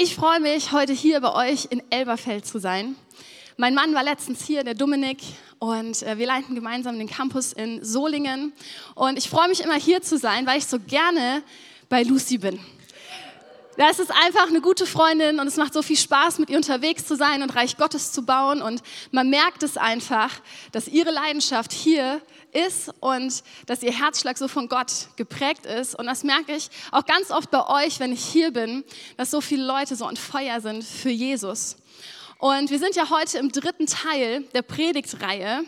Ich freue mich, heute hier bei euch in Elberfeld zu sein. Mein Mann war letztens hier, der Dominik, und äh, wir leiten gemeinsam den Campus in Solingen. Und ich freue mich immer hier zu sein, weil ich so gerne bei Lucy bin. Das ist einfach eine gute Freundin und es macht so viel Spaß, mit ihr unterwegs zu sein und Reich Gottes zu bauen. Und man merkt es einfach, dass ihre Leidenschaft hier ist und dass ihr Herzschlag so von Gott geprägt ist. Und das merke ich auch ganz oft bei euch, wenn ich hier bin, dass so viele Leute so on Feuer sind für Jesus. Und wir sind ja heute im dritten Teil der Predigtreihe.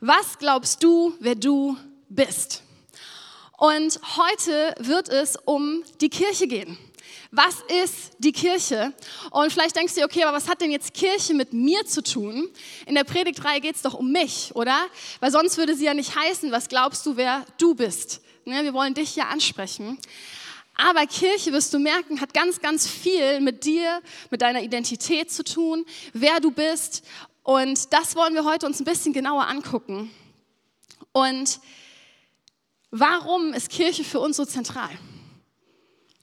Was glaubst du, wer du bist? Und heute wird es um die Kirche gehen. Was ist die Kirche? Und vielleicht denkst du dir, okay, aber was hat denn jetzt Kirche mit mir zu tun? In der Predigtreihe geht es doch um mich, oder? Weil sonst würde sie ja nicht heißen, was glaubst du, wer du bist? Ne, wir wollen dich ja ansprechen. Aber Kirche, wirst du merken, hat ganz, ganz viel mit dir, mit deiner Identität zu tun, wer du bist. Und das wollen wir heute uns ein bisschen genauer angucken. Und warum ist Kirche für uns so zentral?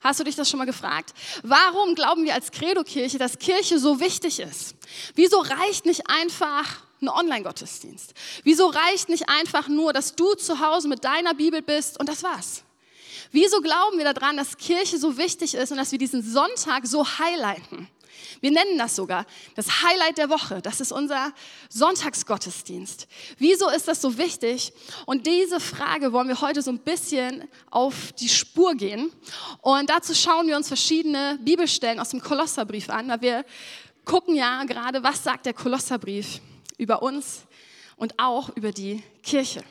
Hast du dich das schon mal gefragt? Warum glauben wir als Credo-Kirche, dass Kirche so wichtig ist? Wieso reicht nicht einfach ein Online-Gottesdienst? Wieso reicht nicht einfach nur, dass du zu Hause mit deiner Bibel bist und das war's? Wieso glauben wir daran, dass Kirche so wichtig ist und dass wir diesen Sonntag so highlighten? Wir nennen das sogar das Highlight der Woche. Das ist unser Sonntagsgottesdienst. Wieso ist das so wichtig? Und diese Frage wollen wir heute so ein bisschen auf die Spur gehen. Und dazu schauen wir uns verschiedene Bibelstellen aus dem Kolosserbrief an, weil wir gucken ja gerade, was sagt der Kolosserbrief über uns und auch über die Kirche.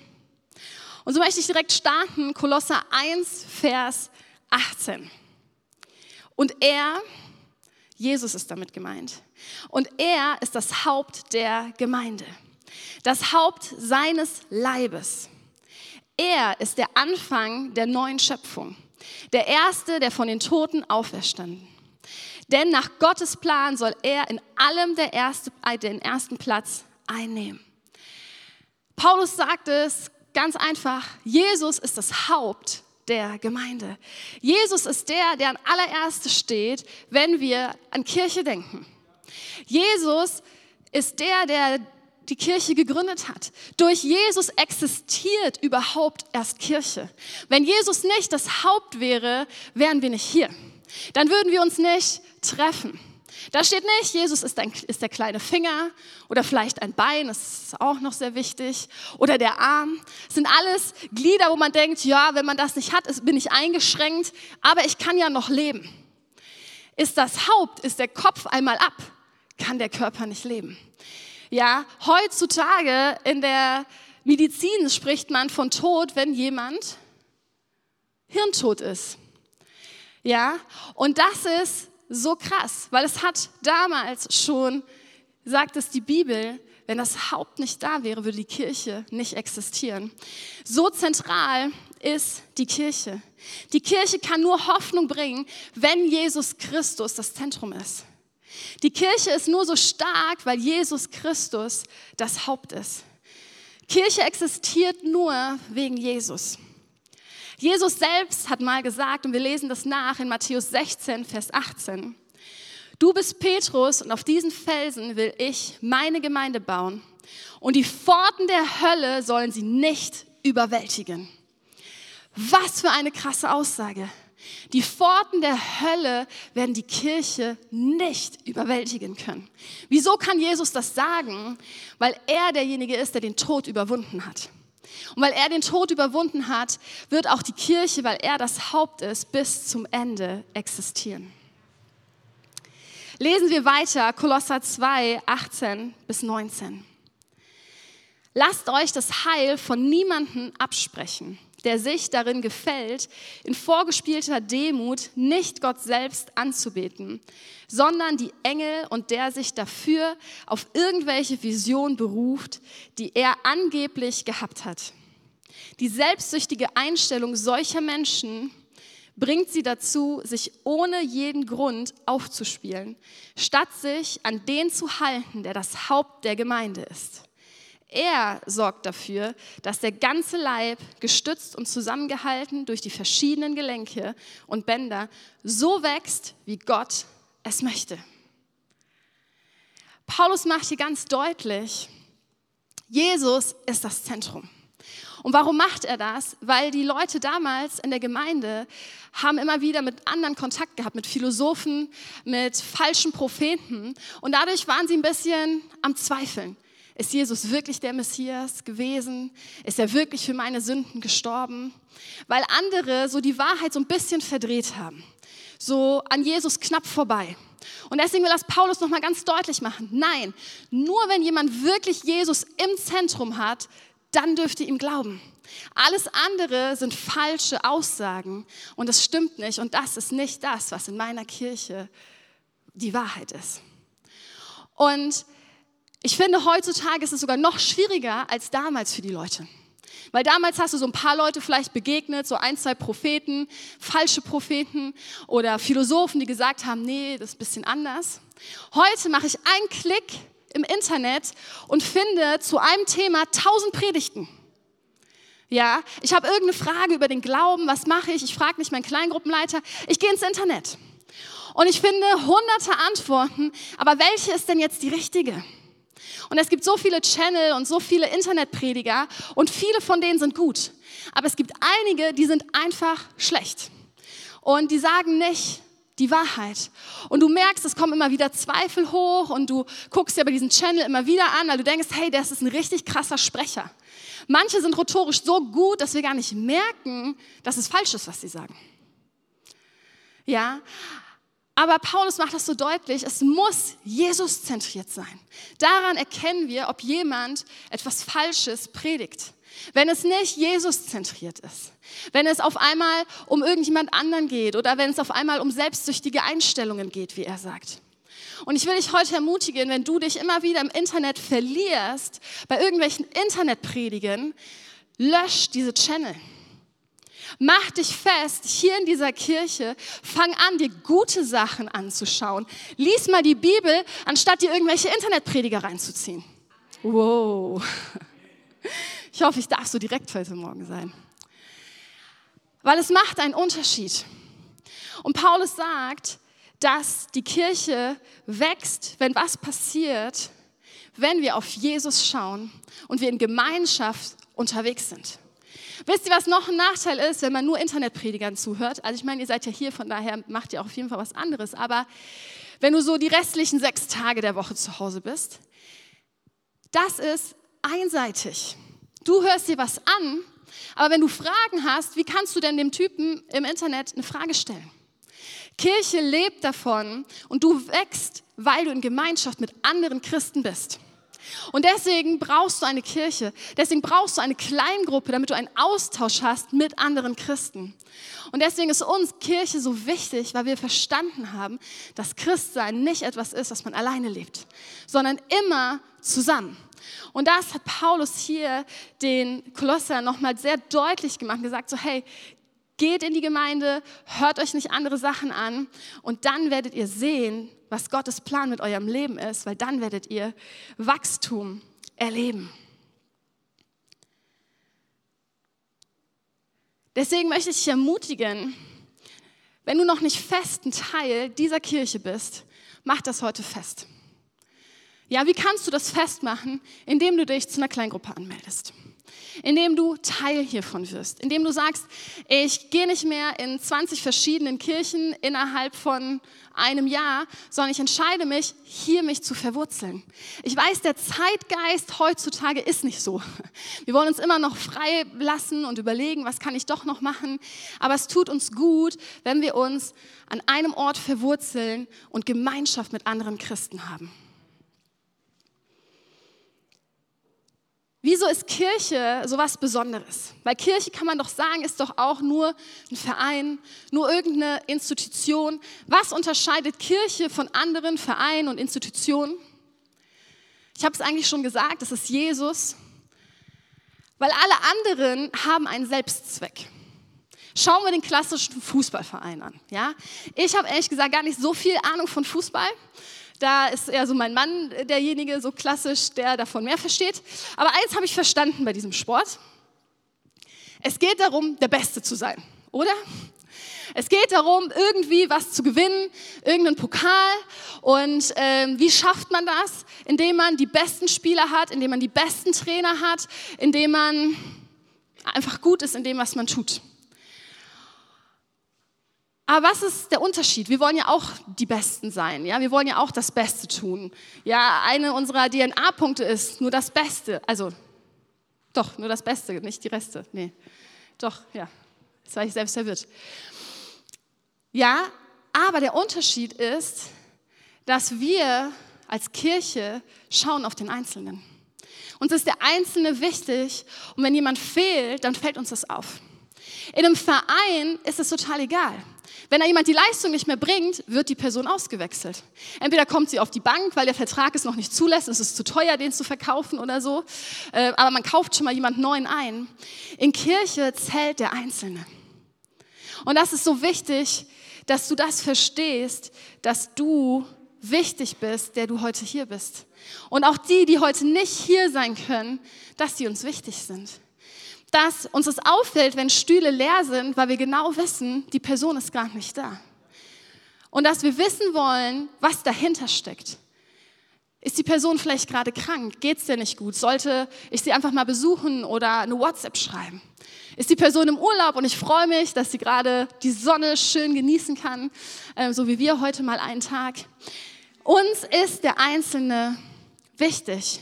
Und so möchte ich direkt starten, Kolosser 1, Vers 18. Und er, Jesus ist damit gemeint. Und er ist das Haupt der Gemeinde, das Haupt seines Leibes. Er ist der Anfang der neuen Schöpfung, der Erste, der von den Toten auferstanden. Denn nach Gottes Plan soll er in allem der erste, äh, den ersten Platz einnehmen. Paulus sagt es ganz einfach, Jesus ist das Haupt der Gemeinde. Jesus ist der, der an allererste steht, wenn wir an Kirche denken. Jesus ist der, der die Kirche gegründet hat. Durch Jesus existiert überhaupt erst Kirche. Wenn Jesus nicht das Haupt wäre, wären wir nicht hier. Dann würden wir uns nicht treffen. Da steht nicht, Jesus ist, ein, ist der kleine Finger oder vielleicht ein Bein, das ist auch noch sehr wichtig, oder der Arm. Das sind alles Glieder, wo man denkt, ja, wenn man das nicht hat, bin ich eingeschränkt, aber ich kann ja noch leben. Ist das Haupt, ist der Kopf einmal ab, kann der Körper nicht leben. Ja, heutzutage in der Medizin spricht man von Tod, wenn jemand hirntot ist. Ja, und das ist so krass, weil es hat damals schon, sagt es die Bibel, wenn das Haupt nicht da wäre, würde die Kirche nicht existieren. So zentral ist die Kirche. Die Kirche kann nur Hoffnung bringen, wenn Jesus Christus das Zentrum ist. Die Kirche ist nur so stark, weil Jesus Christus das Haupt ist. Kirche existiert nur wegen Jesus. Jesus selbst hat mal gesagt, und wir lesen das nach in Matthäus 16, Vers 18, Du bist Petrus und auf diesen Felsen will ich meine Gemeinde bauen und die Pforten der Hölle sollen sie nicht überwältigen. Was für eine krasse Aussage. Die Pforten der Hölle werden die Kirche nicht überwältigen können. Wieso kann Jesus das sagen? Weil er derjenige ist, der den Tod überwunden hat. Und weil er den Tod überwunden hat, wird auch die Kirche, weil er das Haupt ist, bis zum Ende existieren. Lesen wir weiter, Kolosser 2, 18 bis 19. Lasst euch das Heil von niemandem absprechen, der sich darin gefällt, in vorgespielter Demut nicht Gott selbst anzubeten, sondern die Engel und der sich dafür auf irgendwelche Vision beruft, die er angeblich gehabt hat. Die selbstsüchtige Einstellung solcher Menschen bringt sie dazu, sich ohne jeden Grund aufzuspielen, statt sich an den zu halten, der das Haupt der Gemeinde ist. Er sorgt dafür, dass der ganze Leib, gestützt und zusammengehalten durch die verschiedenen Gelenke und Bänder, so wächst, wie Gott es möchte. Paulus macht hier ganz deutlich, Jesus ist das Zentrum. Und warum macht er das? Weil die Leute damals in der Gemeinde haben immer wieder mit anderen Kontakt gehabt, mit Philosophen, mit falschen Propheten. Und dadurch waren sie ein bisschen am Zweifeln. Ist Jesus wirklich der Messias gewesen? Ist er wirklich für meine Sünden gestorben? Weil andere so die Wahrheit so ein bisschen verdreht haben. So an Jesus knapp vorbei. Und deswegen will das Paulus nochmal ganz deutlich machen. Nein, nur wenn jemand wirklich Jesus im Zentrum hat, dann dürft ihr ihm glauben. Alles andere sind falsche Aussagen und das stimmt nicht und das ist nicht das, was in meiner Kirche die Wahrheit ist. Und ich finde, heutzutage ist es sogar noch schwieriger als damals für die Leute. Weil damals hast du so ein paar Leute vielleicht begegnet, so ein, zwei Propheten, falsche Propheten oder Philosophen, die gesagt haben, nee, das ist ein bisschen anders. Heute mache ich einen Klick im Internet und finde zu einem Thema tausend Predigten. Ja, ich habe irgendeine Frage über den Glauben, was mache ich? Ich frage nicht meinen Kleingruppenleiter, ich gehe ins Internet. Und ich finde hunderte Antworten, aber welche ist denn jetzt die richtige? Und es gibt so viele Channel und so viele Internetprediger und viele von denen sind gut. Aber es gibt einige, die sind einfach schlecht. Und die sagen nicht, die Wahrheit. Und du merkst, es kommen immer wieder Zweifel hoch und du guckst dir aber diesen Channel immer wieder an, weil du denkst, hey, das ist ein richtig krasser Sprecher. Manche sind rhetorisch so gut, dass wir gar nicht merken, dass es falsch ist, was sie sagen. Ja, aber Paulus macht das so deutlich, es muss Jesus zentriert sein. Daran erkennen wir, ob jemand etwas Falsches predigt. Wenn es nicht Jesus zentriert ist, wenn es auf einmal um irgendjemand anderen geht oder wenn es auf einmal um selbstsüchtige Einstellungen geht, wie er sagt. Und ich will dich heute ermutigen, wenn du dich immer wieder im Internet verlierst, bei irgendwelchen Internetpredigen, lösch diese Channel. Mach dich fest, hier in dieser Kirche, fang an, dir gute Sachen anzuschauen. Lies mal die Bibel, anstatt dir irgendwelche Internetprediger reinzuziehen. Wow. Ich hoffe, ich darf so direkt heute Morgen sein. Weil es macht einen Unterschied. Und Paulus sagt, dass die Kirche wächst, wenn was passiert, wenn wir auf Jesus schauen und wir in Gemeinschaft unterwegs sind. Wisst ihr, was noch ein Nachteil ist, wenn man nur Internetpredigern zuhört? Also ich meine, ihr seid ja hier, von daher macht ihr auch auf jeden Fall was anderes. Aber wenn du so die restlichen sechs Tage der Woche zu Hause bist, das ist einseitig. Du hörst dir was an, aber wenn du Fragen hast, wie kannst du denn dem Typen im Internet eine Frage stellen? Kirche lebt davon und du wächst, weil du in Gemeinschaft mit anderen Christen bist. Und deswegen brauchst du eine Kirche, deswegen brauchst du eine Kleingruppe, damit du einen Austausch hast mit anderen Christen. Und deswegen ist uns Kirche so wichtig, weil wir verstanden haben, dass Christsein nicht etwas ist, was man alleine lebt, sondern immer zusammen. Und das hat Paulus hier den Kolosser nochmal sehr deutlich gemacht, gesagt so, hey, geht in die Gemeinde, hört euch nicht andere Sachen an und dann werdet ihr sehen, was Gottes Plan mit eurem Leben ist, weil dann werdet ihr Wachstum erleben. Deswegen möchte ich dich ermutigen, wenn du noch nicht festen Teil dieser Kirche bist, mach das heute fest. Ja, wie kannst du das festmachen? Indem du dich zu einer Kleingruppe anmeldest. Indem du Teil hiervon wirst. Indem du sagst, ich gehe nicht mehr in 20 verschiedenen Kirchen innerhalb von einem Jahr, sondern ich entscheide mich, hier mich zu verwurzeln. Ich weiß, der Zeitgeist heutzutage ist nicht so. Wir wollen uns immer noch frei lassen und überlegen, was kann ich doch noch machen. Aber es tut uns gut, wenn wir uns an einem Ort verwurzeln und Gemeinschaft mit anderen Christen haben. Wieso ist Kirche so was Besonderes? Weil Kirche kann man doch sagen, ist doch auch nur ein Verein, nur irgendeine Institution. Was unterscheidet Kirche von anderen Vereinen und Institutionen? Ich habe es eigentlich schon gesagt, das ist Jesus. Weil alle anderen haben einen Selbstzweck. Schauen wir den klassischen Fußballverein an. Ja? Ich habe ehrlich gesagt gar nicht so viel Ahnung von Fußball. Da ist eher so mein Mann derjenige, so klassisch, der davon mehr versteht. Aber eins habe ich verstanden bei diesem Sport. Es geht darum, der Beste zu sein, oder? Es geht darum, irgendwie was zu gewinnen, irgendeinen Pokal. Und ähm, wie schafft man das? Indem man die besten Spieler hat, indem man die besten Trainer hat, indem man einfach gut ist in dem, was man tut. Aber was ist der Unterschied? Wir wollen ja auch die Besten sein, ja? Wir wollen ja auch das Beste tun. Ja, eine unserer DNA-Punkte ist nur das Beste. Also, doch, nur das Beste, nicht die Reste. Nee, doch, ja. Jetzt war ich selbst verwirrt. Ja, aber der Unterschied ist, dass wir als Kirche schauen auf den Einzelnen. Uns ist der Einzelne wichtig und wenn jemand fehlt, dann fällt uns das auf. In einem Verein ist es total egal. Wenn da jemand die Leistung nicht mehr bringt, wird die Person ausgewechselt. Entweder kommt sie auf die Bank, weil der Vertrag es noch nicht zulässt, es ist zu teuer, den zu verkaufen oder so, äh, aber man kauft schon mal jemand Neuen ein. In Kirche zählt der Einzelne. Und das ist so wichtig, dass du das verstehst, dass du wichtig bist, der du heute hier bist. Und auch die, die heute nicht hier sein können, dass sie uns wichtig sind dass uns das auffällt, wenn Stühle leer sind, weil wir genau wissen, die Person ist gar nicht da. Und dass wir wissen wollen, was dahinter steckt. Ist die Person vielleicht gerade krank? Geht es dir nicht gut? Sollte ich sie einfach mal besuchen oder eine WhatsApp schreiben? Ist die Person im Urlaub und ich freue mich, dass sie gerade die Sonne schön genießen kann, äh, so wie wir heute mal einen Tag. Uns ist der Einzelne wichtig.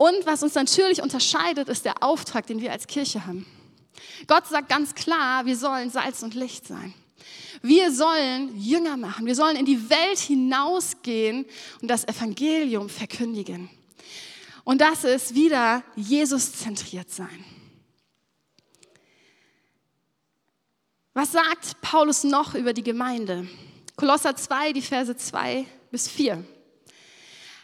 Und was uns natürlich unterscheidet, ist der Auftrag, den wir als Kirche haben. Gott sagt ganz klar, wir sollen Salz und Licht sein. Wir sollen Jünger machen. Wir sollen in die Welt hinausgehen und das Evangelium verkündigen. Und das ist wieder Jesus zentriert sein. Was sagt Paulus noch über die Gemeinde? Kolosser 2, die Verse 2 bis 4.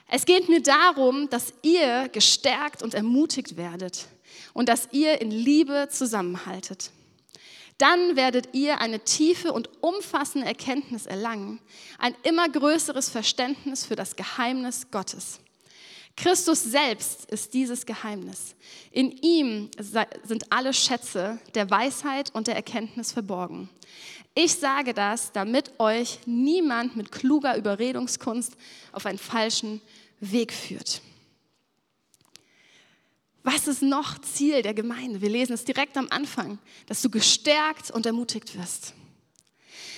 Es geht mir darum, dass ihr gestärkt und ermutigt werdet und dass ihr in Liebe zusammenhaltet. Dann werdet ihr eine tiefe und umfassende Erkenntnis erlangen, ein immer größeres Verständnis für das Geheimnis Gottes. Christus selbst ist dieses Geheimnis. In ihm sind alle Schätze der Weisheit und der Erkenntnis verborgen. Ich sage das, damit euch niemand mit kluger Überredungskunst auf einen falschen Weg führt. Was ist noch Ziel der Gemeinde? Wir lesen es direkt am Anfang, dass du gestärkt und ermutigt wirst.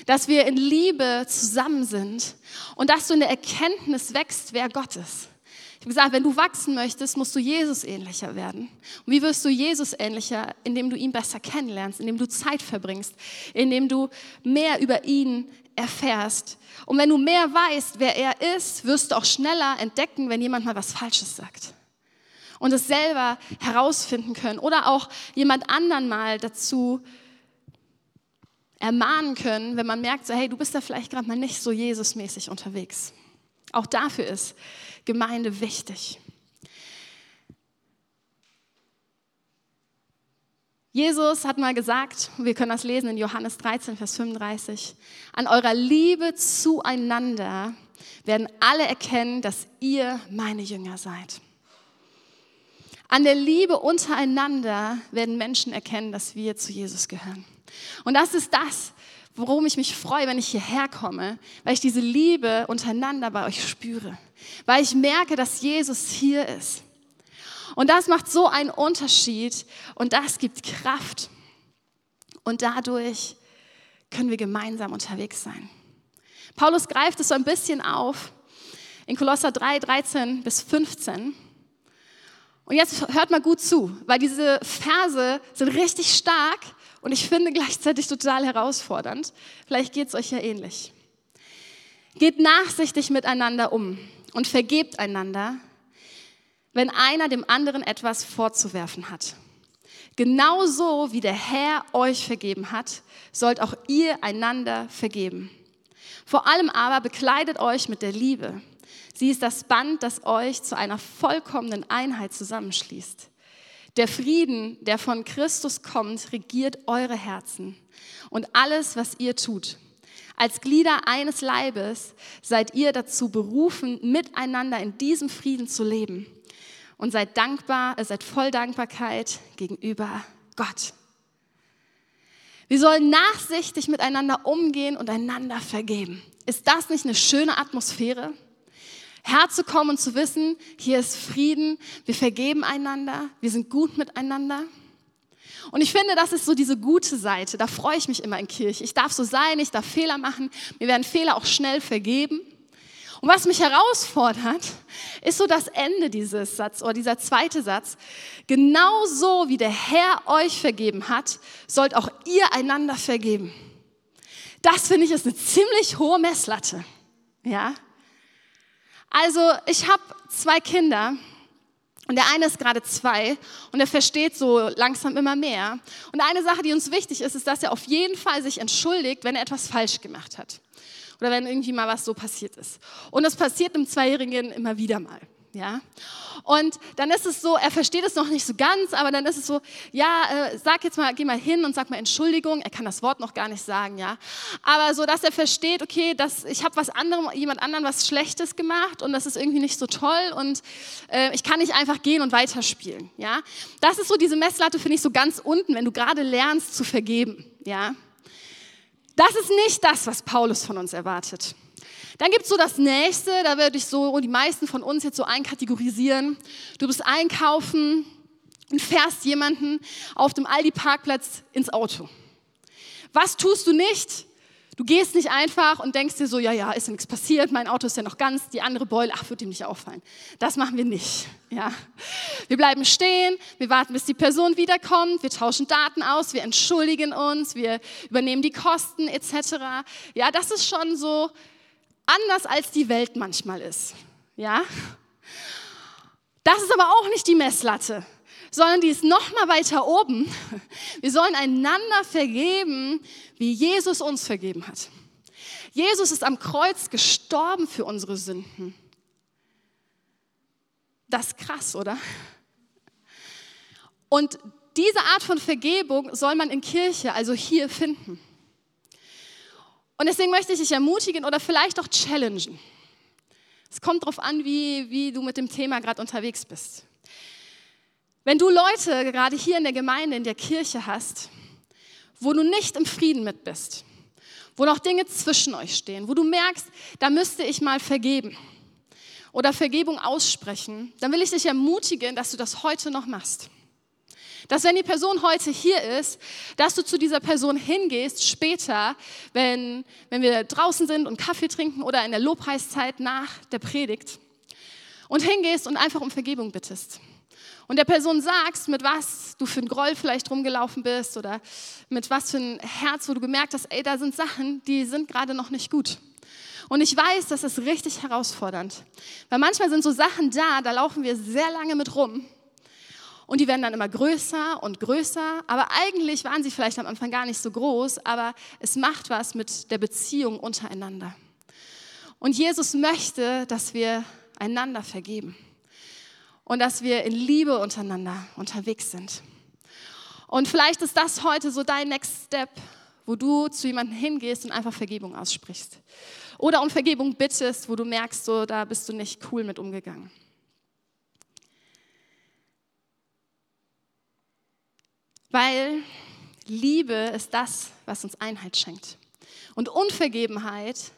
Dass wir in Liebe zusammen sind und dass du in der Erkenntnis wächst, wer Gott ist. Ich habe gesagt, wenn du wachsen möchtest, musst du Jesus ähnlicher werden. Und wie wirst du Jesus ähnlicher? Indem du ihn besser kennenlernst, indem du Zeit verbringst, indem du mehr über ihn erfährst. Und wenn du mehr weißt, wer er ist, wirst du auch schneller entdecken, wenn jemand mal was Falsches sagt. Und es selber herausfinden können oder auch jemand anderen mal dazu ermahnen können, wenn man merkt, so, hey, du bist da vielleicht gerade mal nicht so Jesusmäßig unterwegs. Auch dafür ist Gemeinde wichtig. Jesus hat mal gesagt, wir können das lesen in Johannes 13, Vers 35, an eurer Liebe zueinander werden alle erkennen, dass ihr meine Jünger seid. An der Liebe untereinander werden Menschen erkennen, dass wir zu Jesus gehören. Und das ist das, worum ich mich freue, wenn ich hierher komme, weil ich diese Liebe untereinander bei euch spüre, weil ich merke, dass Jesus hier ist. Und das macht so einen Unterschied und das gibt Kraft. Und dadurch können wir gemeinsam unterwegs sein. Paulus greift es so ein bisschen auf in Kolosser 3, 13 bis 15. Und jetzt hört mal gut zu, weil diese Verse sind richtig stark und ich finde gleichzeitig total herausfordernd. Vielleicht geht es euch ja ähnlich. Geht nachsichtig miteinander um und vergebt einander, wenn einer dem anderen etwas vorzuwerfen hat. Genauso wie der Herr euch vergeben hat, sollt auch ihr einander vergeben. Vor allem aber bekleidet euch mit der Liebe. Sie ist das Band, das euch zu einer vollkommenen Einheit zusammenschließt. Der Frieden, der von Christus kommt, regiert eure Herzen und alles, was ihr tut. Als Glieder eines Leibes seid ihr dazu berufen, miteinander in diesem Frieden zu leben. Und seid dankbar, seid voll Dankbarkeit gegenüber Gott. Wir sollen nachsichtig miteinander umgehen und einander vergeben. Ist das nicht eine schöne Atmosphäre? Herzukommen und zu wissen, hier ist Frieden, wir vergeben einander, wir sind gut miteinander. Und ich finde, das ist so diese gute Seite. Da freue ich mich immer in Kirche. Ich darf so sein, ich darf Fehler machen. Mir werden Fehler auch schnell vergeben. Und was mich herausfordert, ist so das Ende dieses Satzes oder dieser zweite Satz. Genauso wie der Herr euch vergeben hat, sollt auch ihr einander vergeben. Das finde ich ist eine ziemlich hohe Messlatte. Ja? Also, ich habe zwei Kinder und der eine ist gerade zwei und er versteht so langsam immer mehr. Und eine Sache, die uns wichtig ist, ist, dass er auf jeden Fall sich entschuldigt, wenn er etwas falsch gemacht hat oder wenn irgendwie mal was so passiert ist. Und das passiert einem Zweijährigen immer wieder mal. Ja? Und dann ist es so, er versteht es noch nicht so ganz, aber dann ist es so, ja, äh, sag jetzt mal, geh mal hin und sag mal Entschuldigung. Er kann das Wort noch gar nicht sagen, ja. Aber so, dass er versteht, okay, dass ich habe was anderem, jemand anderen was Schlechtes gemacht und das ist irgendwie nicht so toll und äh, ich kann nicht einfach gehen und weiterspielen, ja. Das ist so diese Messlatte, finde ich, so ganz unten, wenn du gerade lernst zu vergeben, ja. Das ist nicht das, was Paulus von uns erwartet. Dann gibt es so das nächste, da würde ich so die meisten von uns jetzt so einkategorisieren. Du bist einkaufen und fährst jemanden auf dem Aldi-Parkplatz ins Auto. Was tust du nicht? Du gehst nicht einfach und denkst dir so, ja, ja, ist ja nichts passiert, mein Auto ist ja noch ganz, die andere Beule, ach, wird ihm nicht auffallen. Das machen wir nicht. Ja. Wir bleiben stehen, wir warten, bis die Person wiederkommt, wir tauschen Daten aus, wir entschuldigen uns, wir übernehmen die Kosten etc. Ja, das ist schon so anders, als die Welt manchmal ist. Ja. Das ist aber auch nicht die Messlatte sondern die ist noch mal weiter oben. Wir sollen einander vergeben, wie Jesus uns vergeben hat. Jesus ist am Kreuz gestorben für unsere Sünden. Das ist krass, oder? Und diese Art von Vergebung soll man in Kirche, also hier, finden. Und deswegen möchte ich dich ermutigen oder vielleicht auch challengen. Es kommt darauf an, wie, wie du mit dem Thema gerade unterwegs bist. Wenn du Leute gerade hier in der Gemeinde, in der Kirche hast, wo du nicht im Frieden mit bist, wo noch Dinge zwischen euch stehen, wo du merkst, da müsste ich mal vergeben oder Vergebung aussprechen, dann will ich dich ermutigen, dass du das heute noch machst. Dass wenn die Person heute hier ist, dass du zu dieser Person hingehst später, wenn, wenn wir draußen sind und Kaffee trinken oder in der Lobpreiszeit nach der Predigt und hingehst und einfach um Vergebung bittest und der Person sagst, mit was du für ein Groll vielleicht rumgelaufen bist oder mit was für ein Herz, wo du gemerkt hast, ey, da sind Sachen, die sind gerade noch nicht gut. Und ich weiß, das ist richtig herausfordernd. Weil manchmal sind so Sachen da, da laufen wir sehr lange mit rum. Und die werden dann immer größer und größer. Aber eigentlich waren sie vielleicht am Anfang gar nicht so groß, aber es macht was mit der Beziehung untereinander. Und Jesus möchte, dass wir einander vergeben und dass wir in Liebe untereinander unterwegs sind. Und vielleicht ist das heute so dein Next Step, wo du zu jemandem hingehst und einfach Vergebung aussprichst. Oder um Vergebung bittest, wo du merkst, so, da bist du nicht cool mit umgegangen. Weil Liebe ist das, was uns Einheit schenkt. Und Unvergebenheit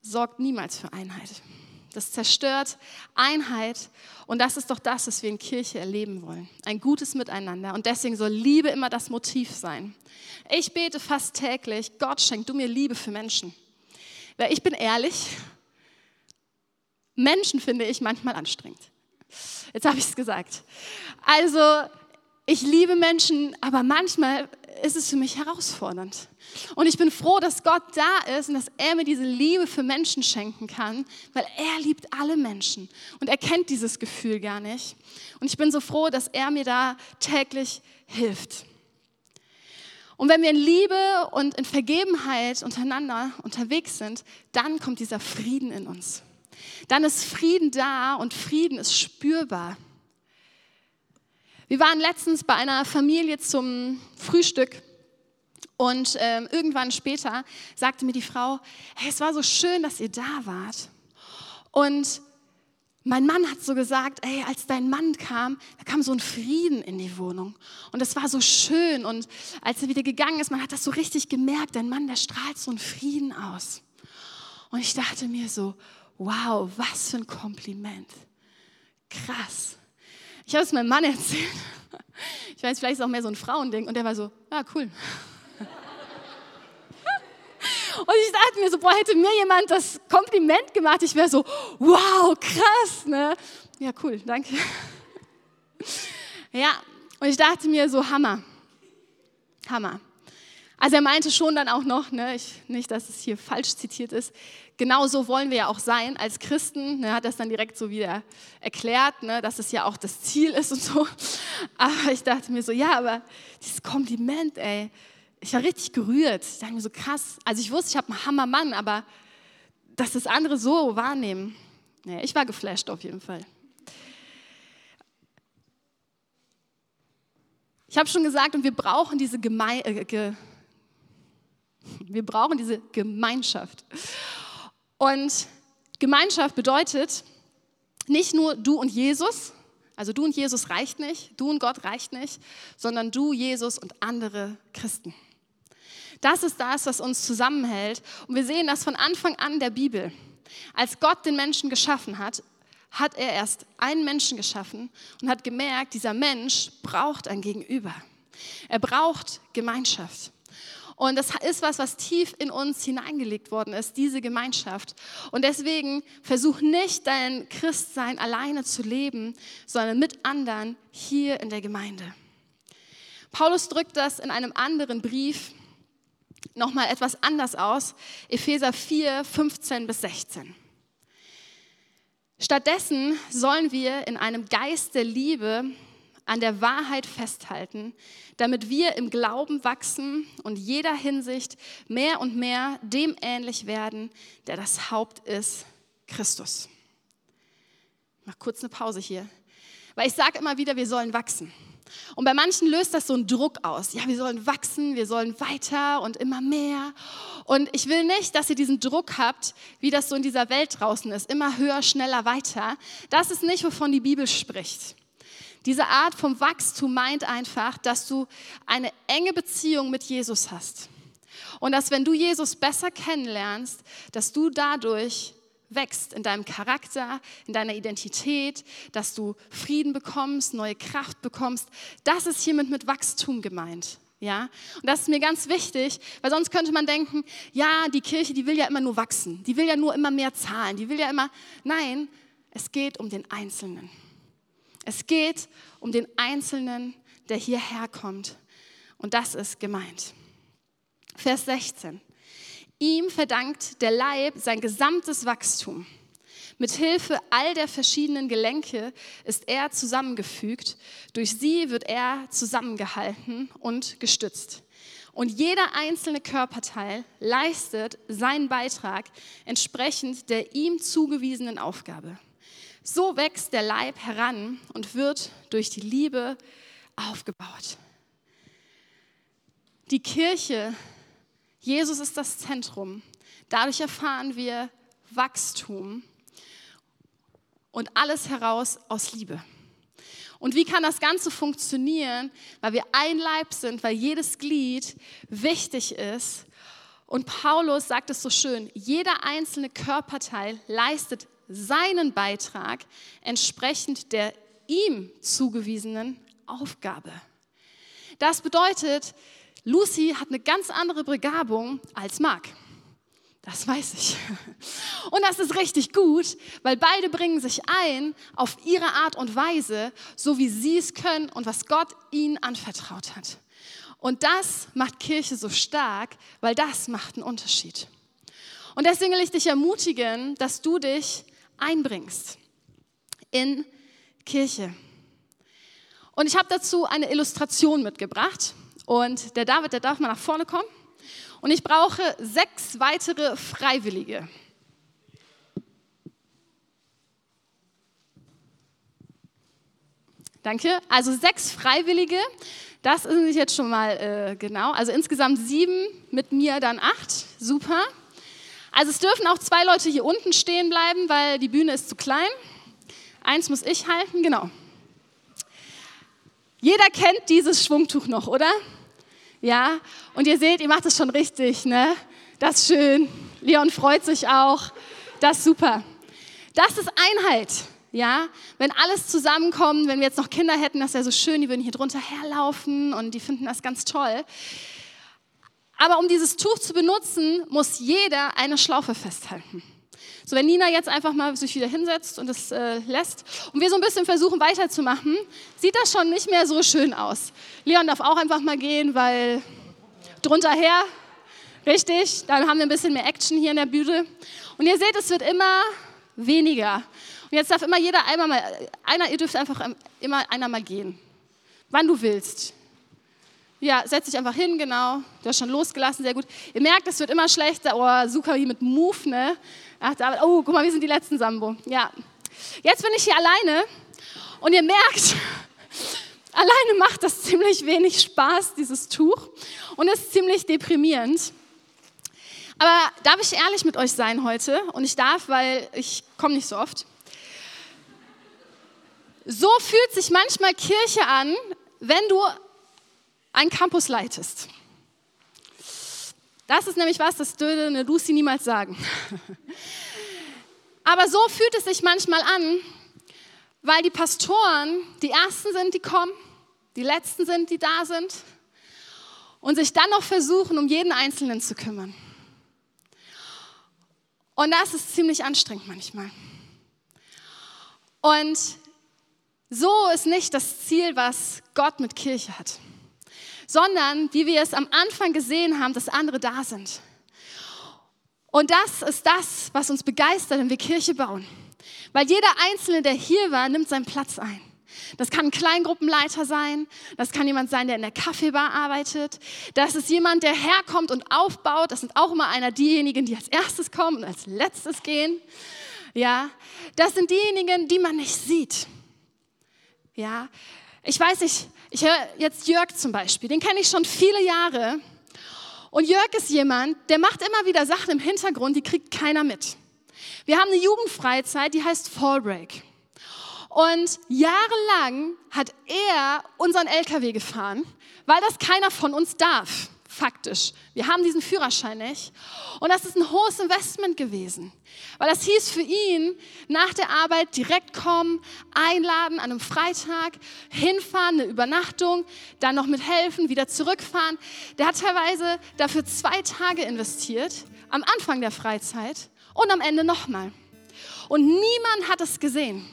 sorgt niemals für Einheit. Das zerstört Einheit. Und das ist doch das, was wir in Kirche erleben wollen. Ein gutes Miteinander. Und deswegen soll Liebe immer das Motiv sein. Ich bete fast täglich, Gott schenk du mir Liebe für Menschen. Weil ich bin ehrlich, Menschen finde ich manchmal anstrengend. Jetzt habe ich es gesagt. Also ich liebe Menschen, aber manchmal ist es für mich herausfordernd. Und ich bin froh, dass Gott da ist und dass er mir diese Liebe für Menschen schenken kann, weil er liebt alle Menschen und er kennt dieses Gefühl gar nicht. Und ich bin so froh, dass er mir da täglich hilft. Und wenn wir in Liebe und in Vergebenheit untereinander unterwegs sind, dann kommt dieser Frieden in uns. Dann ist Frieden da und Frieden ist spürbar. Wir waren letztens bei einer Familie zum Frühstück und ähm, irgendwann später sagte mir die Frau, hey, es war so schön, dass ihr da wart. Und mein Mann hat so gesagt, ey, als dein Mann kam, da kam so ein Frieden in die Wohnung. Und das war so schön. Und als er wieder gegangen ist, man hat das so richtig gemerkt, dein Mann, der strahlt so einen Frieden aus. Und ich dachte mir so, wow, was für ein Kompliment. Krass. Ich habe es meinem Mann erzählt. Ich weiß, vielleicht ist es auch mehr so ein Frauending. Und der war so, ja, ah, cool. Und ich dachte mir so, boah, hätte mir jemand das Kompliment gemacht, ich wäre so, wow, krass, ne? Ja, cool, danke. Ja, und ich dachte mir so, Hammer, Hammer. Also er meinte schon dann auch noch, ne, ich, nicht, dass es hier falsch zitiert ist, genau so wollen wir ja auch sein als Christen. Ne, hat das dann direkt so wieder erklärt, ne, dass es ja auch das Ziel ist und so. Aber ich dachte mir so, ja, aber dieses Kompliment, ey, ich war richtig gerührt. Ich dachte mir so krass. Also ich wusste, ich habe einen Hammermann, aber dass das andere so wahrnehmen. Nee, ich war geflasht auf jeden Fall. Ich habe schon gesagt, und wir brauchen diese Geme äh, wir brauchen diese Gemeinschaft. Und Gemeinschaft bedeutet nicht nur du und Jesus, also du und Jesus reicht nicht, du und Gott reicht nicht, sondern du, Jesus und andere Christen. Das ist das, was uns zusammenhält. Und wir sehen das von Anfang an der Bibel. Als Gott den Menschen geschaffen hat, hat er erst einen Menschen geschaffen und hat gemerkt, dieser Mensch braucht ein Gegenüber. Er braucht Gemeinschaft. Und das ist was, was tief in uns hineingelegt worden ist, diese Gemeinschaft. Und deswegen versuch nicht dein Christsein alleine zu leben, sondern mit anderen hier in der Gemeinde. Paulus drückt das in einem anderen Brief nochmal etwas anders aus. Epheser 4, 15 bis 16. Stattdessen sollen wir in einem Geist der Liebe an der Wahrheit festhalten, damit wir im Glauben wachsen und jeder Hinsicht mehr und mehr dem ähnlich werden, der das Haupt ist, Christus. Ich mach kurz eine Pause hier, weil ich sage immer wieder, wir sollen wachsen. Und bei manchen löst das so einen Druck aus. Ja, wir sollen wachsen, wir sollen weiter und immer mehr. Und ich will nicht, dass ihr diesen Druck habt, wie das so in dieser Welt draußen ist. Immer höher, schneller, weiter. Das ist nicht, wovon die Bibel spricht. Diese Art vom Wachstum meint einfach, dass du eine enge Beziehung mit Jesus hast. Und dass wenn du Jesus besser kennenlernst, dass du dadurch wächst in deinem Charakter, in deiner Identität, dass du Frieden bekommst, neue Kraft bekommst. Das ist hiermit mit Wachstum gemeint. Ja, und das ist mir ganz wichtig, weil sonst könnte man denken, ja, die Kirche, die will ja immer nur wachsen, die will ja nur immer mehr zahlen, die will ja immer, nein, es geht um den Einzelnen. Es geht um den Einzelnen, der hierher kommt. Und das ist gemeint. Vers 16. Ihm verdankt der Leib sein gesamtes Wachstum. Mit Hilfe all der verschiedenen Gelenke ist er zusammengefügt. Durch sie wird er zusammengehalten und gestützt. Und jeder einzelne Körperteil leistet seinen Beitrag entsprechend der ihm zugewiesenen Aufgabe. So wächst der Leib heran und wird durch die Liebe aufgebaut. Die Kirche Jesus ist das Zentrum. Dadurch erfahren wir Wachstum und alles heraus aus Liebe. Und wie kann das Ganze funktionieren? Weil wir ein Leib sind, weil jedes Glied wichtig ist. Und Paulus sagt es so schön, jeder einzelne Körperteil leistet seinen Beitrag entsprechend der ihm zugewiesenen Aufgabe. Das bedeutet, Lucy hat eine ganz andere Begabung als Mark. Das weiß ich. Und das ist richtig gut, weil beide bringen sich ein auf ihre Art und Weise, so wie sie es können und was Gott ihnen anvertraut hat. Und das macht Kirche so stark, weil das macht einen Unterschied. Und deswegen will ich dich ermutigen, dass du dich einbringst in Kirche. Und ich habe dazu eine Illustration mitgebracht. Und der David, der darf mal nach vorne kommen. Und ich brauche sechs weitere Freiwillige. Danke. Also sechs Freiwillige. Das sind jetzt schon mal äh, genau. Also insgesamt sieben, mit mir dann acht. Super. Also es dürfen auch zwei Leute hier unten stehen bleiben, weil die Bühne ist zu klein. Eins muss ich halten, genau. Jeder kennt dieses Schwungtuch noch, oder? Ja, und ihr seht, ihr macht es schon richtig, ne? Das ist schön. Leon freut sich auch. Das ist super. Das ist Einheit. Ja, wenn alles zusammenkommt, wenn wir jetzt noch Kinder hätten, das wäre so schön, die würden hier drunter herlaufen und die finden das ganz toll. Aber um dieses Tuch zu benutzen, muss jeder eine Schlaufe festhalten. So, wenn Nina jetzt einfach mal sich wieder hinsetzt und es äh, lässt und wir so ein bisschen versuchen weiterzumachen, sieht das schon nicht mehr so schön aus. Leon darf auch einfach mal gehen, weil drunter her, richtig, dann haben wir ein bisschen mehr Action hier in der Bühne. Und ihr seht, es wird immer weniger. Und jetzt darf immer jeder einmal mal, einer, ihr dürft einfach immer einer mal gehen. Wann du willst. Ja, setz dich einfach hin, genau. Du hast schon losgelassen, sehr gut. Ihr merkt, es wird immer schlechter. Oh, super, wie mit Move, ne? Ach, David, oh, guck mal, wir sind die letzten Sambo. Ja. Jetzt bin ich hier alleine und ihr merkt, alleine macht das ziemlich wenig Spaß, dieses Tuch, und ist ziemlich deprimierend. Aber darf ich ehrlich mit euch sein heute? Und ich darf, weil ich komme nicht so oft. So fühlt sich manchmal Kirche an, wenn du einen Campus leitest. Das ist nämlich was, das würde eine Lucy niemals sagen. Aber so fühlt es sich manchmal an, weil die Pastoren die Ersten sind, die kommen, die Letzten sind, die da sind und sich dann noch versuchen, um jeden Einzelnen zu kümmern. Und das ist ziemlich anstrengend manchmal. Und so ist nicht das Ziel, was Gott mit Kirche hat sondern wie wir es am Anfang gesehen haben, dass andere da sind. Und das ist das, was uns begeistert, wenn wir Kirche bauen. Weil jeder Einzelne, der hier war, nimmt seinen Platz ein. Das kann ein Kleingruppenleiter sein, das kann jemand sein, der in der Kaffeebar arbeitet, das ist jemand, der herkommt und aufbaut, das sind auch immer einer diejenigen, die als erstes kommen und als letztes gehen. Ja, das sind diejenigen, die man nicht sieht. Ja, ich weiß nicht, ich höre jetzt Jörg zum Beispiel, den kenne ich schon viele Jahre. Und Jörg ist jemand, der macht immer wieder Sachen im Hintergrund, die kriegt keiner mit. Wir haben eine Jugendfreizeit, die heißt Fallbreak. Und jahrelang hat er unseren LKW gefahren, weil das keiner von uns darf faktisch. Wir haben diesen Führerschein nicht. Und das ist ein hohes Investment gewesen. Weil das hieß für ihn, nach der Arbeit direkt kommen, einladen an einem Freitag, hinfahren, eine Übernachtung, dann noch mithelfen, wieder zurückfahren. Der hat teilweise dafür zwei Tage investiert, am Anfang der Freizeit und am Ende nochmal. Und niemand hat es gesehen.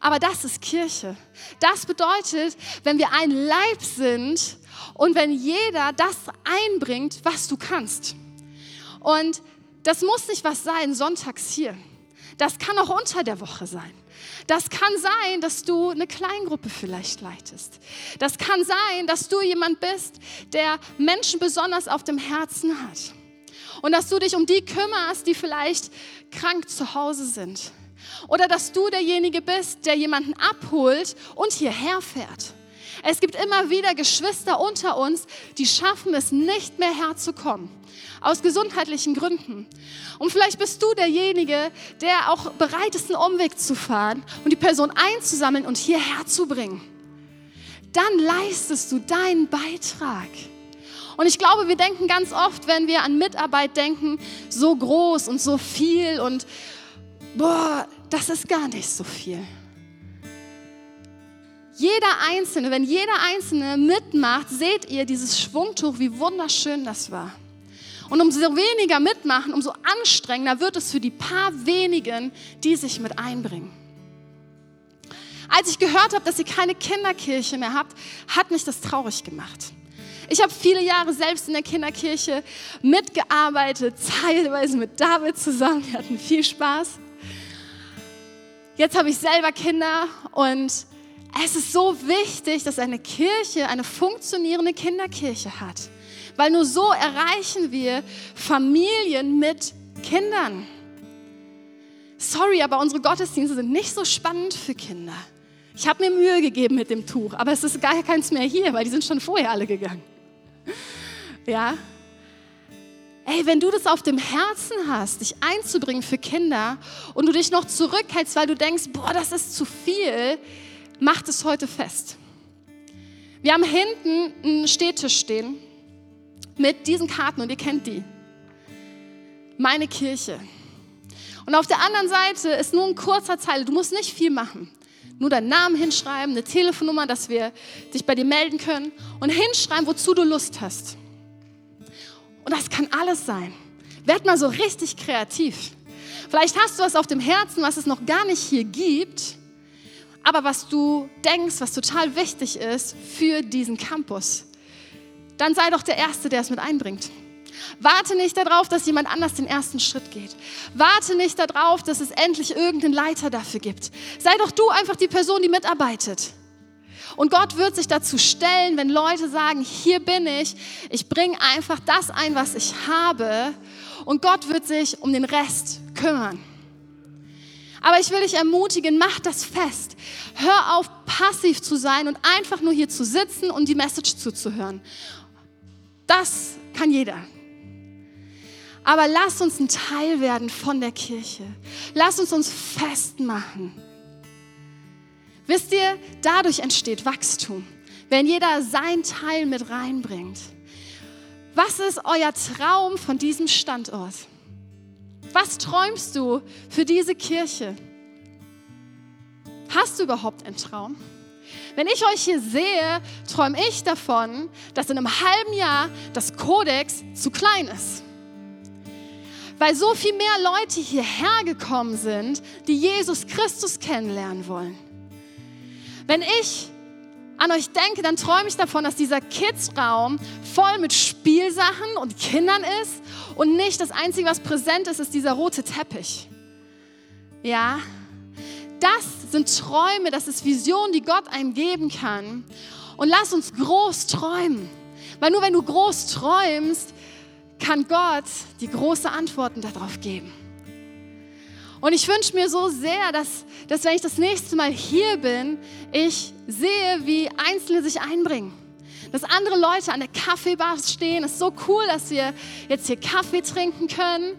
Aber das ist Kirche. Das bedeutet, wenn wir ein Leib sind und wenn jeder das einbringt, was du kannst. Und das muss nicht was sein, sonntags hier. Das kann auch unter der Woche sein. Das kann sein, dass du eine Kleingruppe vielleicht leitest. Das kann sein, dass du jemand bist, der Menschen besonders auf dem Herzen hat. Und dass du dich um die kümmerst, die vielleicht krank zu Hause sind. Oder dass du derjenige bist, der jemanden abholt und hierher fährt. Es gibt immer wieder Geschwister unter uns, die schaffen es nicht mehr herzukommen. Aus gesundheitlichen Gründen. Und vielleicht bist du derjenige, der auch bereit ist, einen Umweg zu fahren und die Person einzusammeln und hierher zu bringen. Dann leistest du deinen Beitrag. Und ich glaube, wir denken ganz oft, wenn wir an Mitarbeit denken, so groß und so viel und boah, das ist gar nicht so viel. Jeder Einzelne, wenn jeder Einzelne mitmacht, seht ihr dieses Schwungtuch, wie wunderschön das war. Und umso weniger mitmachen, umso anstrengender wird es für die paar wenigen, die sich mit einbringen. Als ich gehört habe, dass ihr keine Kinderkirche mehr habt, hat mich das traurig gemacht. Ich habe viele Jahre selbst in der Kinderkirche mitgearbeitet, teilweise mit David zusammen. Wir hatten viel Spaß. Jetzt habe ich selber Kinder und es ist so wichtig, dass eine Kirche eine funktionierende Kinderkirche hat. Weil nur so erreichen wir Familien mit Kindern. Sorry, aber unsere Gottesdienste sind nicht so spannend für Kinder. Ich habe mir Mühe gegeben mit dem Tuch, aber es ist gar keins mehr hier, weil die sind schon vorher alle gegangen. Ja? ey, wenn du das auf dem Herzen hast, dich einzubringen für Kinder und du dich noch zurückhältst, weil du denkst, boah, das ist zu viel, mach das heute fest. Wir haben hinten einen Stehtisch stehen mit diesen Karten und ihr kennt die. Meine Kirche. Und auf der anderen Seite ist nur ein kurzer Zeile, du musst nicht viel machen. Nur deinen Namen hinschreiben, eine Telefonnummer, dass wir dich bei dir melden können und hinschreiben, wozu du Lust hast. Und das kann alles sein. Werd mal so richtig kreativ. Vielleicht hast du was auf dem Herzen, was es noch gar nicht hier gibt, aber was du denkst, was total wichtig ist für diesen Campus. Dann sei doch der Erste, der es mit einbringt. Warte nicht darauf, dass jemand anders den ersten Schritt geht. Warte nicht darauf, dass es endlich irgendeinen Leiter dafür gibt. Sei doch du einfach die Person, die mitarbeitet. Und Gott wird sich dazu stellen, wenn Leute sagen, hier bin ich, ich bringe einfach das ein, was ich habe. Und Gott wird sich um den Rest kümmern. Aber ich will dich ermutigen, mach das fest. Hör auf, passiv zu sein und einfach nur hier zu sitzen und die Message zuzuhören. Das kann jeder. Aber lass uns ein Teil werden von der Kirche. Lass uns uns festmachen. Wisst ihr, dadurch entsteht Wachstum, wenn jeder sein Teil mit reinbringt. Was ist euer Traum von diesem Standort? Was träumst du für diese Kirche? Hast du überhaupt einen Traum? Wenn ich euch hier sehe, träume ich davon, dass in einem halben Jahr das Kodex zu klein ist weil so viel mehr Leute hierher gekommen sind, die Jesus Christus kennenlernen wollen. Wenn ich an euch denke, dann träume ich davon, dass dieser Kids-Raum voll mit Spielsachen und Kindern ist und nicht das Einzige, was präsent ist, ist dieser rote Teppich. Ja, das sind Träume, das ist Vision, die Gott einem geben kann. Und lass uns groß träumen. Weil nur wenn du groß träumst, kann Gott die große Antworten darauf geben. Und ich wünsche mir so sehr, dass, dass wenn ich das nächste Mal hier bin, ich sehe, wie Einzelne sich einbringen. Dass andere Leute an der Kaffeebar stehen. Ist so cool, dass wir jetzt hier Kaffee trinken können.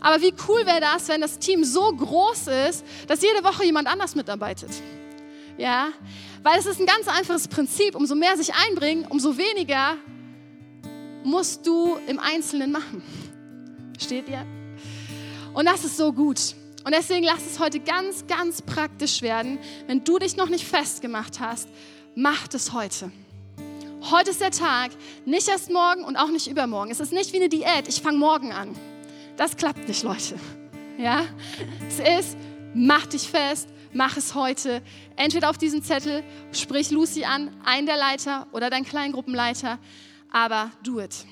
Aber wie cool wäre das, wenn das Team so groß ist, dass jede Woche jemand anders mitarbeitet? Ja, weil es ist ein ganz einfaches Prinzip. Umso mehr sich einbringen, umso weniger musst du im Einzelnen machen. Steht ihr? Und das ist so gut. Und deswegen lass es heute ganz, ganz praktisch werden. Wenn du dich noch nicht festgemacht hast, mach es heute. Heute ist der Tag, nicht erst morgen und auch nicht übermorgen. Es ist nicht wie eine Diät, ich fange morgen an. Das klappt nicht, Leute. Ja? Es ist, mach dich fest, mach es heute. Entweder auf diesen Zettel, sprich Lucy an, einen der Leiter oder dein Kleingruppenleiter aber do it.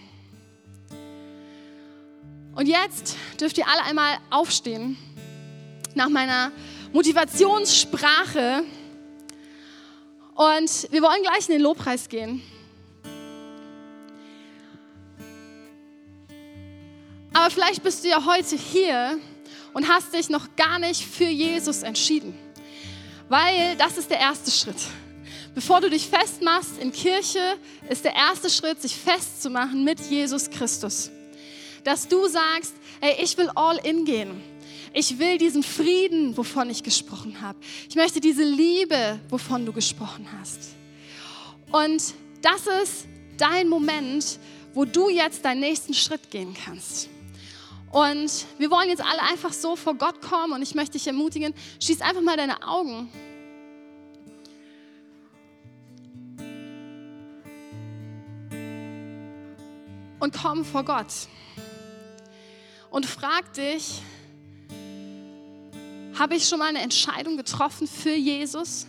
Und jetzt dürft ihr alle einmal aufstehen nach meiner Motivationssprache. Und wir wollen gleich in den Lobpreis gehen. Aber vielleicht bist du ja heute hier und hast dich noch gar nicht für Jesus entschieden. Weil das ist der erste Schritt. Bevor du dich festmachst in Kirche, ist der erste Schritt, sich festzumachen mit Jesus Christus. Dass du sagst, hey, ich will all in gehen. Ich will diesen Frieden, wovon ich gesprochen habe. Ich möchte diese Liebe, wovon du gesprochen hast. Und das ist dein Moment, wo du jetzt deinen nächsten Schritt gehen kannst. Und wir wollen jetzt alle einfach so vor Gott kommen und ich möchte dich ermutigen, schließ einfach mal deine Augen und komm vor Gott und frag dich, habe ich schon mal eine Entscheidung getroffen für Jesus?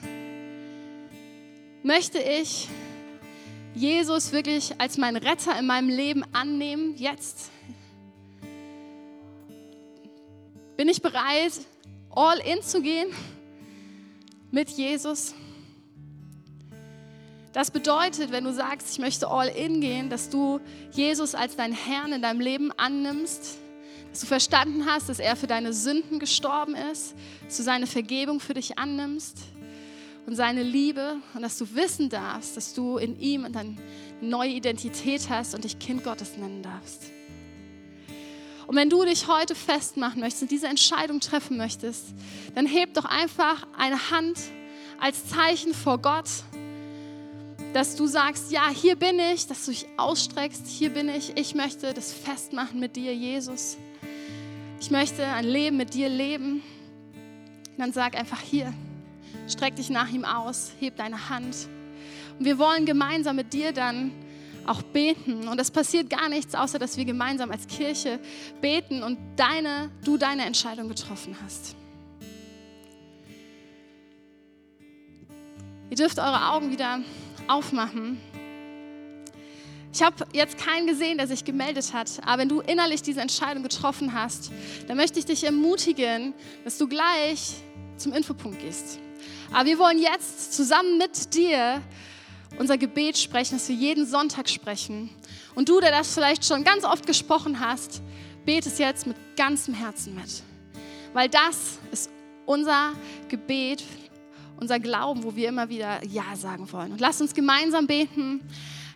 Möchte ich Jesus wirklich als meinen Retter in meinem Leben annehmen, jetzt? Bin ich bereit, all in zu gehen mit Jesus? Das bedeutet, wenn du sagst, ich möchte all in gehen, dass du Jesus als dein Herrn in deinem Leben annimmst, dass du verstanden hast, dass er für deine Sünden gestorben ist, dass du seine Vergebung für dich annimmst und seine Liebe und dass du wissen darfst, dass du in ihm eine neue Identität hast und dich Kind Gottes nennen darfst. Und wenn du dich heute festmachen möchtest und diese Entscheidung treffen möchtest, dann heb doch einfach eine Hand als Zeichen vor Gott, dass du sagst, ja, hier bin ich, dass du dich ausstreckst, hier bin ich, ich möchte das festmachen mit dir, Jesus. Ich möchte ein Leben mit dir leben. Dann sag einfach hier, streck dich nach ihm aus, heb deine Hand. Und wir wollen gemeinsam mit dir dann auch beten. Und es passiert gar nichts, außer dass wir gemeinsam als Kirche beten und deine, du deine Entscheidung getroffen hast. Ihr dürft eure Augen wieder aufmachen. Ich habe jetzt keinen gesehen, der sich gemeldet hat, aber wenn du innerlich diese Entscheidung getroffen hast, dann möchte ich dich ermutigen, dass du gleich zum Infopunkt gehst. Aber wir wollen jetzt zusammen mit dir unser Gebet sprechen, das wir jeden Sonntag sprechen. Und du, der das vielleicht schon ganz oft gesprochen hast, betest jetzt mit ganzem Herzen mit. Weil das ist unser Gebet, unser Glauben, wo wir immer wieder Ja sagen wollen. Und lass uns gemeinsam beten.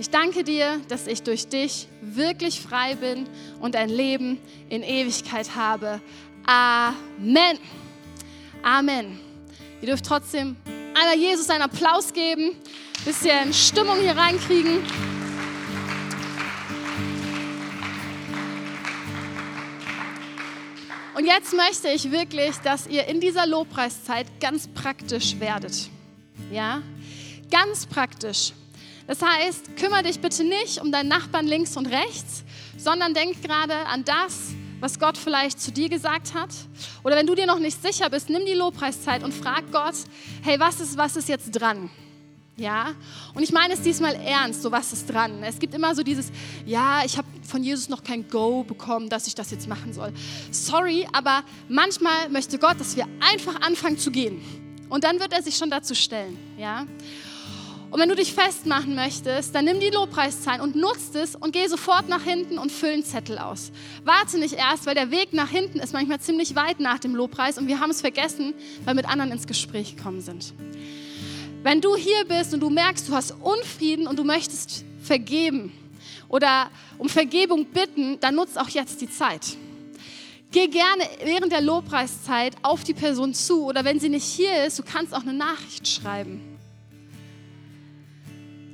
Ich danke dir, dass ich durch dich wirklich frei bin und ein Leben in Ewigkeit habe. Amen. Amen. Ihr dürft trotzdem einmal Jesus einen Applaus geben, bisschen Stimmung hier reinkriegen. Und jetzt möchte ich wirklich, dass ihr in dieser Lobpreiszeit ganz praktisch werdet. Ja? Ganz praktisch. Das heißt, kümmere dich bitte nicht um deinen Nachbarn links und rechts, sondern denk gerade an das, was Gott vielleicht zu dir gesagt hat. Oder wenn du dir noch nicht sicher bist, nimm die Lobpreiszeit und frag Gott, hey, was ist, was ist jetzt dran? Ja, und ich meine es diesmal ernst, so was ist dran. Es gibt immer so dieses, ja, ich habe von Jesus noch kein Go bekommen, dass ich das jetzt machen soll. Sorry, aber manchmal möchte Gott, dass wir einfach anfangen zu gehen. Und dann wird er sich schon dazu stellen. Ja, und wenn du dich festmachen möchtest, dann nimm die Lobpreiszahlen und nutzt es und geh sofort nach hinten und füll einen Zettel aus. Warte nicht erst, weil der Weg nach hinten ist manchmal ziemlich weit nach dem Lobpreis und wir haben es vergessen, weil wir mit anderen ins Gespräch gekommen sind. Wenn du hier bist und du merkst, du hast Unfrieden und du möchtest vergeben oder um Vergebung bitten, dann nutzt auch jetzt die Zeit. Geh gerne während der Lobpreiszeit auf die Person zu oder wenn sie nicht hier ist, du kannst auch eine Nachricht schreiben.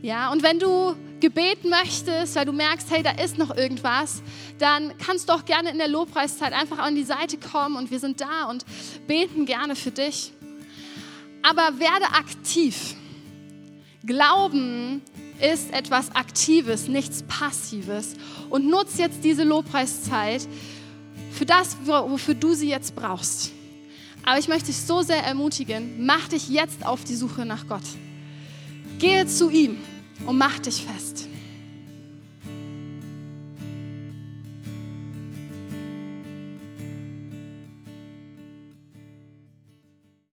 Ja, und wenn du Gebet möchtest, weil du merkst, hey, da ist noch irgendwas, dann kannst du auch gerne in der Lobpreiszeit einfach an die Seite kommen und wir sind da und beten gerne für dich. Aber werde aktiv. Glauben ist etwas Aktives, nichts Passives. Und nutze jetzt diese Lobpreiszeit für das, wofür du sie jetzt brauchst. Aber ich möchte dich so sehr ermutigen, mach dich jetzt auf die Suche nach Gott. Gehe zu ihm und mach dich fest.